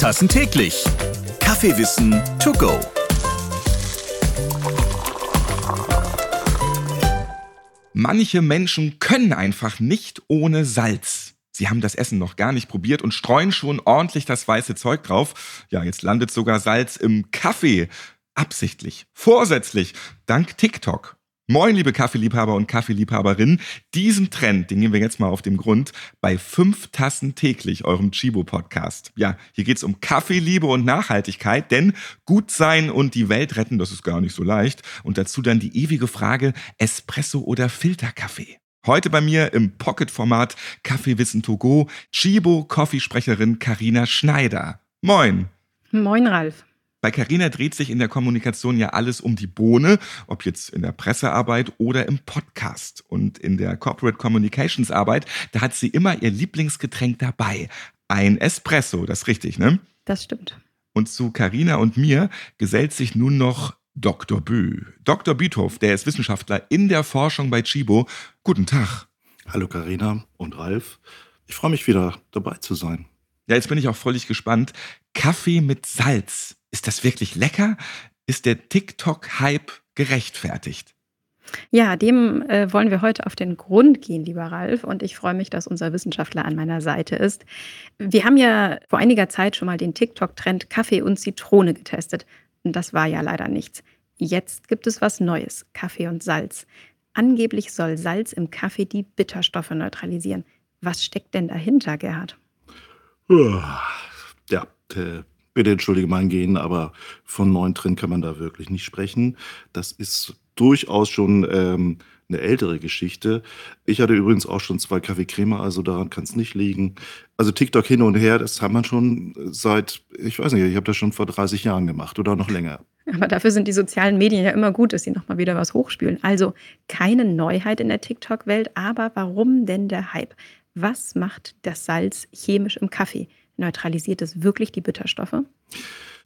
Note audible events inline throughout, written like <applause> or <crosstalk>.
Tassen täglich. Kaffeewissen to go. Manche Menschen können einfach nicht ohne Salz. Sie haben das Essen noch gar nicht probiert und streuen schon ordentlich das weiße Zeug drauf. Ja, jetzt landet sogar Salz im Kaffee. Absichtlich, vorsätzlich, dank TikTok. Moin, liebe Kaffeeliebhaber und Kaffeeliebhaberinnen. Diesen Trend, den gehen wir jetzt mal auf den Grund bei fünf Tassen täglich, eurem Chibo-Podcast. Ja, hier geht's um Kaffeeliebe und Nachhaltigkeit, denn gut sein und die Welt retten, das ist gar nicht so leicht. Und dazu dann die ewige Frage, Espresso oder Filterkaffee? Heute bei mir im Pocket-Format Kaffeewissen to go, Chibo-Coffeesprecherin Karina Schneider. Moin. Moin, Ralf. Bei Carina dreht sich in der Kommunikation ja alles um die Bohne, ob jetzt in der Pressearbeit oder im Podcast. Und in der Corporate Communications Arbeit, da hat sie immer ihr Lieblingsgetränk dabei. Ein Espresso, das ist richtig, ne? Das stimmt. Und zu Carina und mir gesellt sich nun noch Dr. Bö. Dr. Büthoff, der ist Wissenschaftler in der Forschung bei Chibo. Guten Tag. Hallo Carina und Ralf. Ich freue mich wieder dabei zu sein. Ja, jetzt bin ich auch völlig gespannt. Kaffee mit Salz. Ist das wirklich lecker? Ist der TikTok-Hype gerechtfertigt? Ja, dem äh, wollen wir heute auf den Grund gehen, lieber Ralf. Und ich freue mich, dass unser Wissenschaftler an meiner Seite ist. Wir haben ja vor einiger Zeit schon mal den TikTok-Trend Kaffee und Zitrone getestet. Und das war ja leider nichts. Jetzt gibt es was Neues: Kaffee und Salz. Angeblich soll Salz im Kaffee die Bitterstoffe neutralisieren. Was steckt denn dahinter, Gerhard? Ja, äh, bitte entschuldige mein Gehen, aber von neuen Trend kann man da wirklich nicht sprechen. Das ist durchaus schon ähm, eine ältere Geschichte. Ich hatte übrigens auch schon zwei Kaffeecreme, also daran kann es nicht liegen. Also TikTok hin und her, das hat man schon seit, ich weiß nicht, ich habe das schon vor 30 Jahren gemacht oder noch länger. Aber dafür sind die sozialen Medien ja immer gut, dass sie nochmal wieder was hochspülen. Also keine Neuheit in der TikTok-Welt, aber warum denn der Hype? Was macht das Salz chemisch im Kaffee? Neutralisiert es wirklich die Bitterstoffe?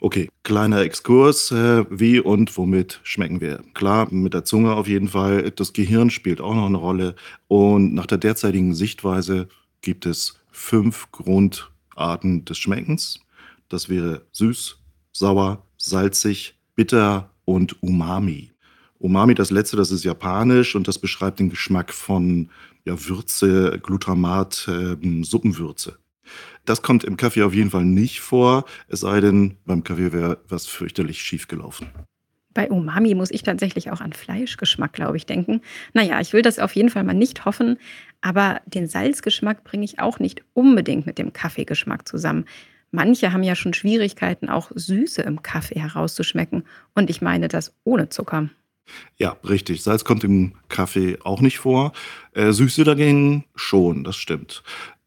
Okay, kleiner Exkurs. Äh, wie und womit schmecken wir? Klar, mit der Zunge auf jeden Fall. Das Gehirn spielt auch noch eine Rolle. Und nach der derzeitigen Sichtweise gibt es fünf Grundarten des Schmeckens. Das wäre süß, sauer, salzig, bitter und umami. Umami, das letzte, das ist japanisch und das beschreibt den Geschmack von ja, Würze, Glutamat, äh, Suppenwürze. Das kommt im Kaffee auf jeden Fall nicht vor, es sei denn, beim Kaffee wäre was fürchterlich schief gelaufen. Bei Umami muss ich tatsächlich auch an Fleischgeschmack, glaube ich, denken. Naja, ich will das auf jeden Fall mal nicht hoffen, aber den Salzgeschmack bringe ich auch nicht unbedingt mit dem Kaffeegeschmack zusammen. Manche haben ja schon Schwierigkeiten, auch Süße im Kaffee herauszuschmecken. Und ich meine das ohne Zucker. Ja, richtig. Salz kommt im Kaffee auch nicht vor. Äh, Süße dagegen schon, das stimmt.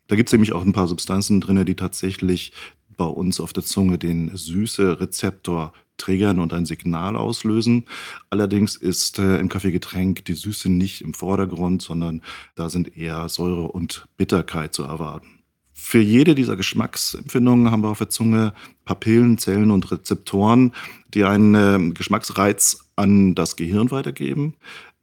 Da gibt es nämlich auch ein paar Substanzen drin, die tatsächlich bei uns auf der Zunge den Süße-Rezeptor triggern und ein Signal auslösen. Allerdings ist äh, im Kaffeegetränk die Süße nicht im Vordergrund, sondern da sind eher Säure und Bitterkeit zu erwarten. Für jede dieser Geschmacksempfindungen haben wir auf der Zunge Papillen, Zellen und Rezeptoren, die einen äh, Geschmacksreiz an das Gehirn weitergeben.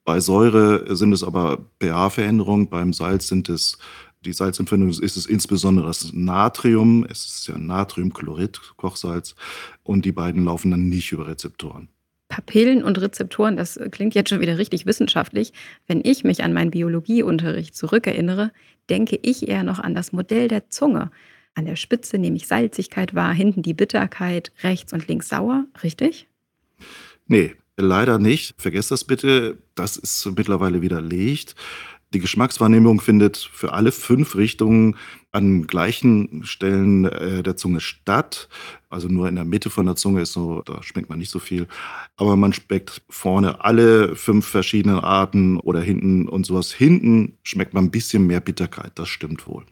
Bei Säure sind es aber pH-Veränderungen, beim Salz sind es die Salzempfindung ist es insbesondere das Natrium, es ist ja Natriumchlorid, Kochsalz, und die beiden laufen dann nicht über Rezeptoren. Papillen und Rezeptoren, das klingt jetzt schon wieder richtig wissenschaftlich. Wenn ich mich an meinen Biologieunterricht zurückerinnere, denke ich eher noch an das Modell der Zunge. An der Spitze nehme ich Salzigkeit wahr, hinten die Bitterkeit, rechts und links sauer, richtig? Nee, leider nicht. Vergesst das bitte. Das ist mittlerweile widerlegt. Die Geschmackswahrnehmung findet für alle fünf Richtungen an gleichen Stellen äh, der Zunge statt. Also nur in der Mitte von der Zunge ist so, da schmeckt man nicht so viel. Aber man schmeckt vorne alle fünf verschiedenen Arten oder hinten und sowas. Hinten schmeckt man ein bisschen mehr Bitterkeit, das stimmt wohl.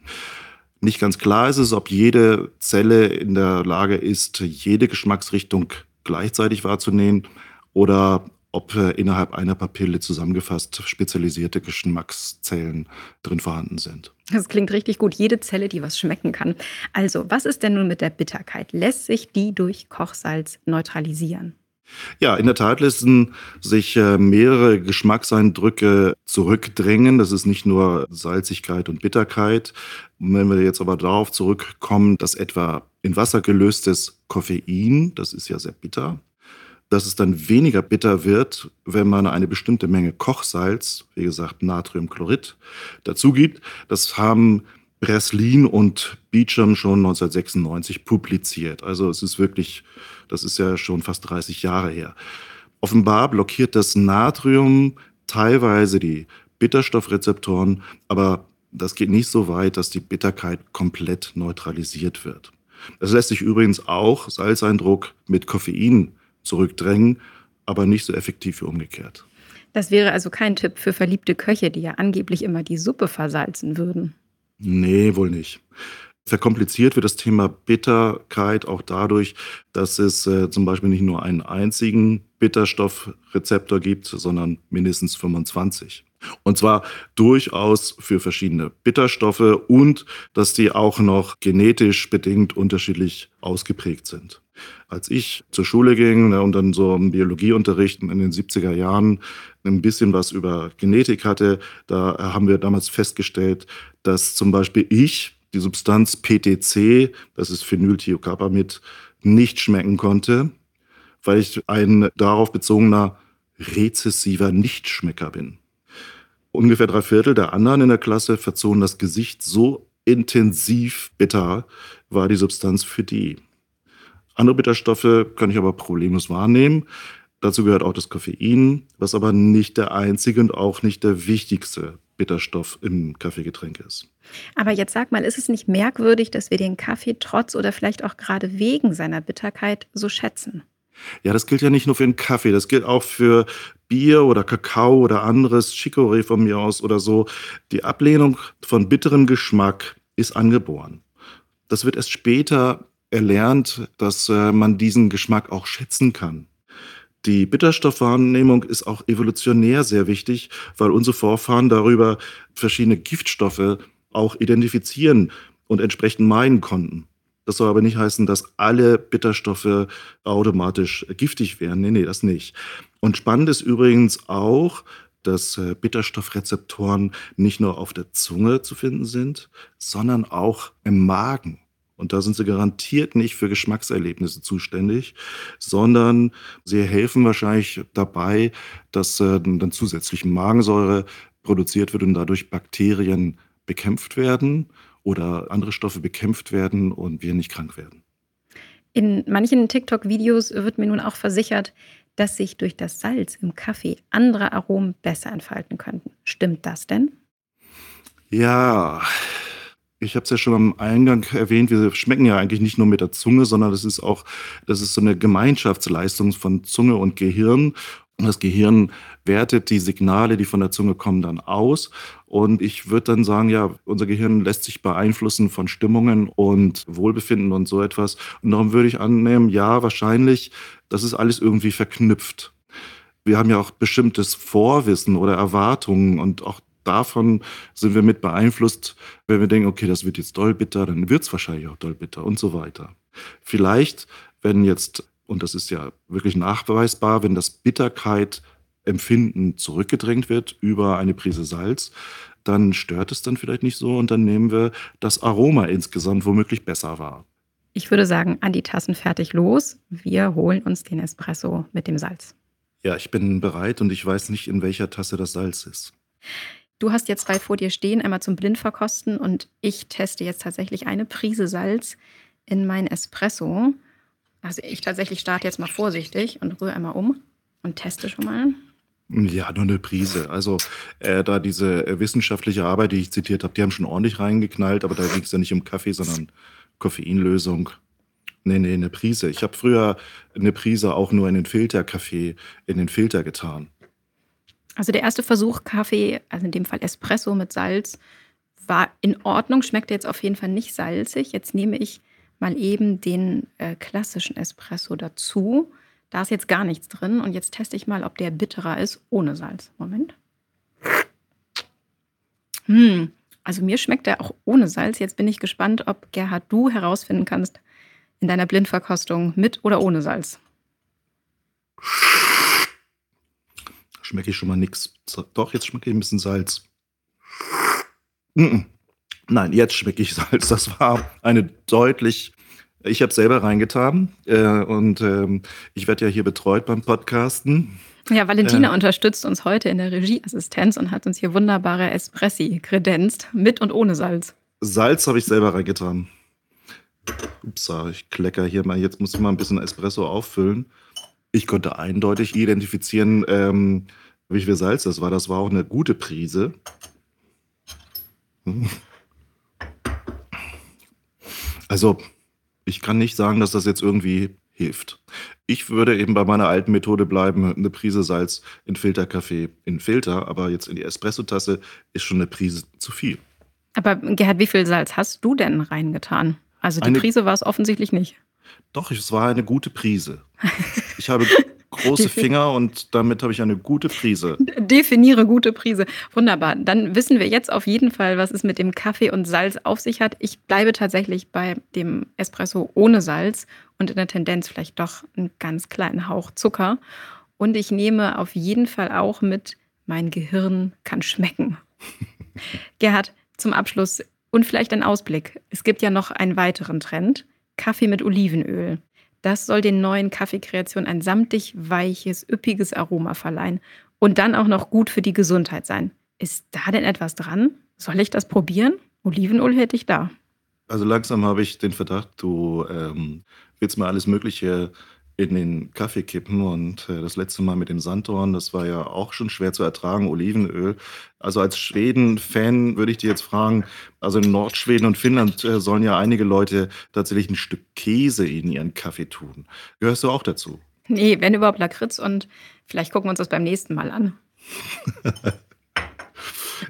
Nicht ganz klar ist es, ob jede Zelle in der Lage ist, jede Geschmacksrichtung gleichzeitig wahrzunehmen oder ob äh, innerhalb einer Papille zusammengefasst spezialisierte Geschmackszellen drin vorhanden sind. Das klingt richtig gut. Jede Zelle, die was schmecken kann. Also, was ist denn nun mit der Bitterkeit? Lässt sich die durch Kochsalz neutralisieren? Ja, in der Tat lassen sich äh, mehrere Geschmackseindrücke zurückdrängen. Das ist nicht nur Salzigkeit und Bitterkeit. wenn wir jetzt aber darauf zurückkommen, dass etwa in Wasser gelöstes Koffein, das ist ja sehr bitter, dass es dann weniger bitter wird, wenn man eine bestimmte Menge Kochsalz, wie gesagt Natriumchlorid, dazu gibt. Das haben Breslin und Beecham schon 1996 publiziert. Also es ist wirklich, das ist ja schon fast 30 Jahre her. Offenbar blockiert das Natrium teilweise die Bitterstoffrezeptoren, aber das geht nicht so weit, dass die Bitterkeit komplett neutralisiert wird. Es lässt sich übrigens auch Salzeindruck mit Koffein zurückdrängen, aber nicht so effektiv wie umgekehrt. Das wäre also kein Tipp für verliebte Köche, die ja angeblich immer die Suppe versalzen würden. Nee, wohl nicht. Verkompliziert wird das Thema Bitterkeit auch dadurch, dass es äh, zum Beispiel nicht nur einen einzigen Bitterstoffrezeptor gibt, sondern mindestens 25. Und zwar durchaus für verschiedene Bitterstoffe und dass die auch noch genetisch bedingt unterschiedlich ausgeprägt sind. Als ich zur Schule ging ne, und dann so im Biologieunterricht in den 70er Jahren ein bisschen was über Genetik hatte, da haben wir damals festgestellt, dass zum Beispiel ich die Substanz PTC, das ist Phenylthiocarbamid, nicht schmecken konnte, weil ich ein darauf bezogener rezessiver Nichtschmecker bin. Ungefähr drei Viertel der anderen in der Klasse verzogen das Gesicht so intensiv bitter war die Substanz für die. Andere Bitterstoffe kann ich aber problemlos wahrnehmen. Dazu gehört auch das Koffein, was aber nicht der einzige und auch nicht der wichtigste Bitterstoff im Kaffeegetränk ist. Aber jetzt sag mal, ist es nicht merkwürdig, dass wir den Kaffee trotz oder vielleicht auch gerade wegen seiner Bitterkeit so schätzen? Ja, das gilt ja nicht nur für den Kaffee, das gilt auch für Bier oder Kakao oder anderes, Chicorée von mir aus oder so. Die Ablehnung von bitterem Geschmack ist angeboren. Das wird erst später erlernt, dass äh, man diesen Geschmack auch schätzen kann. Die Bitterstoffwahrnehmung ist auch evolutionär sehr wichtig, weil unsere Vorfahren darüber verschiedene Giftstoffe auch identifizieren und entsprechend meinen konnten. Das soll aber nicht heißen, dass alle Bitterstoffe automatisch giftig wären. Nee, nee, das nicht. Und spannend ist übrigens auch, dass äh, Bitterstoffrezeptoren nicht nur auf der Zunge zu finden sind, sondern auch im Magen. Und da sind sie garantiert nicht für Geschmackserlebnisse zuständig, sondern sie helfen wahrscheinlich dabei, dass äh, dann zusätzlich Magensäure produziert wird und dadurch Bakterien bekämpft werden oder andere Stoffe bekämpft werden und wir nicht krank werden. In manchen TikTok-Videos wird mir nun auch versichert, dass sich durch das Salz im Kaffee andere Aromen besser entfalten könnten. Stimmt das denn? Ja, ich habe es ja schon am Eingang erwähnt, wir schmecken ja eigentlich nicht nur mit der Zunge, sondern das ist auch, das ist so eine Gemeinschaftsleistung von Zunge und Gehirn. Das Gehirn wertet die Signale, die von der Zunge kommen, dann aus. Und ich würde dann sagen, ja, unser Gehirn lässt sich beeinflussen von Stimmungen und Wohlbefinden und so etwas. Und darum würde ich annehmen, ja, wahrscheinlich, das ist alles irgendwie verknüpft. Wir haben ja auch bestimmtes Vorwissen oder Erwartungen und auch davon sind wir mit beeinflusst, wenn wir denken, okay, das wird jetzt doll bitter, dann wird es wahrscheinlich auch doll bitter und so weiter. Vielleicht, wenn jetzt, und das ist ja wirklich nachweisbar, wenn das Bitterkeit Empfinden zurückgedrängt wird über eine Prise Salz, dann stört es dann vielleicht nicht so und dann nehmen wir das Aroma insgesamt womöglich besser wahr. Ich würde sagen, an die Tassen fertig los. Wir holen uns den Espresso mit dem Salz. Ja, ich bin bereit und ich weiß nicht, in welcher Tasse das Salz ist. Du hast jetzt zwei vor dir stehen, einmal zum Blindverkosten und ich teste jetzt tatsächlich eine Prise Salz in mein Espresso. Also ich tatsächlich starte jetzt mal vorsichtig und rühre einmal um und teste schon mal. Ja, nur eine Prise. Also äh, da diese äh, wissenschaftliche Arbeit, die ich zitiert habe, die haben schon ordentlich reingeknallt, aber da ging es ja nicht um Kaffee, sondern Koffeinlösung. Nee, nee, eine Prise. Ich habe früher eine Prise auch nur in den Filterkaffee, in den Filter getan. Also der erste Versuch Kaffee, also in dem Fall Espresso mit Salz, war in Ordnung, schmeckte jetzt auf jeden Fall nicht salzig. Jetzt nehme ich mal eben den äh, klassischen Espresso dazu. Da ist jetzt gar nichts drin und jetzt teste ich mal, ob der bitterer ist ohne Salz. Moment. Hm, also mir schmeckt der auch ohne Salz. Jetzt bin ich gespannt, ob Gerhard du herausfinden kannst in deiner Blindverkostung mit oder ohne Salz. Schmecke ich schon mal nichts. Doch, jetzt schmecke ich ein bisschen Salz. Nein, jetzt schmecke ich Salz. Das war eine deutlich. Ich habe selber reingetan äh, und ähm, ich werde ja hier betreut beim Podcasten. Ja, Valentina äh, unterstützt uns heute in der Regieassistenz und hat uns hier wunderbare Espressi kredenzt, mit und ohne Salz. Salz habe ich selber reingetan. Ups, ich klecker hier mal. Jetzt muss ich mal ein bisschen Espresso auffüllen. Ich konnte eindeutig identifizieren, ähm, wie viel Salz das war. Das war auch eine gute Prise. Also, ich kann nicht sagen, dass das jetzt irgendwie hilft. Ich würde eben bei meiner alten Methode bleiben, eine Prise Salz in Filterkaffee in Filter, aber jetzt in die Espressotasse ist schon eine Prise zu viel. Aber Gerhard, wie viel Salz hast du denn reingetan? Also die eine, Prise war es offensichtlich nicht. Doch, es war eine gute Prise. <laughs> Ich habe große Finger und damit habe ich eine gute Prise. <laughs> Definiere gute Prise. Wunderbar. Dann wissen wir jetzt auf jeden Fall, was es mit dem Kaffee und Salz auf sich hat. Ich bleibe tatsächlich bei dem Espresso ohne Salz und in der Tendenz vielleicht doch einen ganz kleinen Hauch Zucker. Und ich nehme auf jeden Fall auch mit, mein Gehirn kann schmecken. <laughs> Gerhard, zum Abschluss und vielleicht ein Ausblick. Es gibt ja noch einen weiteren Trend. Kaffee mit Olivenöl. Das soll den neuen Kaffeekreationen ein samtig weiches, üppiges Aroma verleihen und dann auch noch gut für die Gesundheit sein. Ist da denn etwas dran? Soll ich das probieren? Olivenöl hätte ich da. Also langsam habe ich den Verdacht, du ähm, willst mir alles Mögliche in den Kaffee kippen. Und äh, das letzte Mal mit dem Sanddorn, das war ja auch schon schwer zu ertragen, Olivenöl. Also als Schweden-Fan würde ich dir jetzt fragen, also in Nordschweden und Finnland äh, sollen ja einige Leute tatsächlich ein Stück Käse in ihren Kaffee tun. Gehörst du auch dazu? Nee, wenn überhaupt Lakritz und vielleicht gucken wir uns das beim nächsten Mal an. <laughs>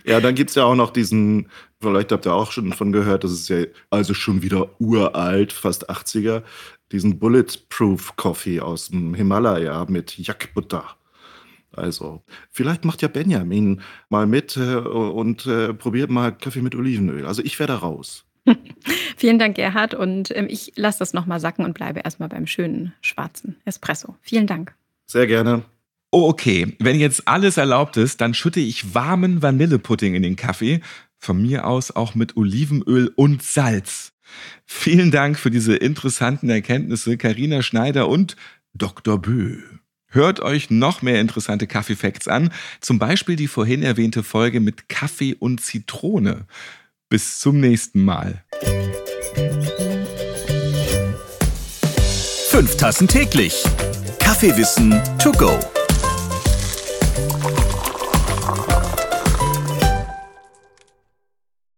ja, dann gibt es ja auch noch diesen, vielleicht habt ihr auch schon von gehört, das ist ja also schon wieder uralt, fast 80er, diesen Bulletproof Coffee aus dem Himalaya mit Yakbutter. Also, vielleicht macht ja Benjamin mal mit äh, und äh, probiert mal Kaffee mit Olivenöl. Also, ich werde raus. <laughs> Vielen Dank, Gerhard. Und ähm, ich lasse das nochmal sacken und bleibe erstmal beim schönen schwarzen Espresso. Vielen Dank. Sehr gerne. Oh, okay. Wenn jetzt alles erlaubt ist, dann schütte ich warmen Vanillepudding in den Kaffee. Von mir aus auch mit Olivenöl und Salz. Vielen Dank für diese interessanten Erkenntnisse, Karina Schneider und Dr. Bö. Hört euch noch mehr interessante Kaffee-Facts an, zum Beispiel die vorhin erwähnte Folge mit Kaffee und Zitrone. Bis zum nächsten Mal. Fünf Tassen täglich. Kaffeewissen to go.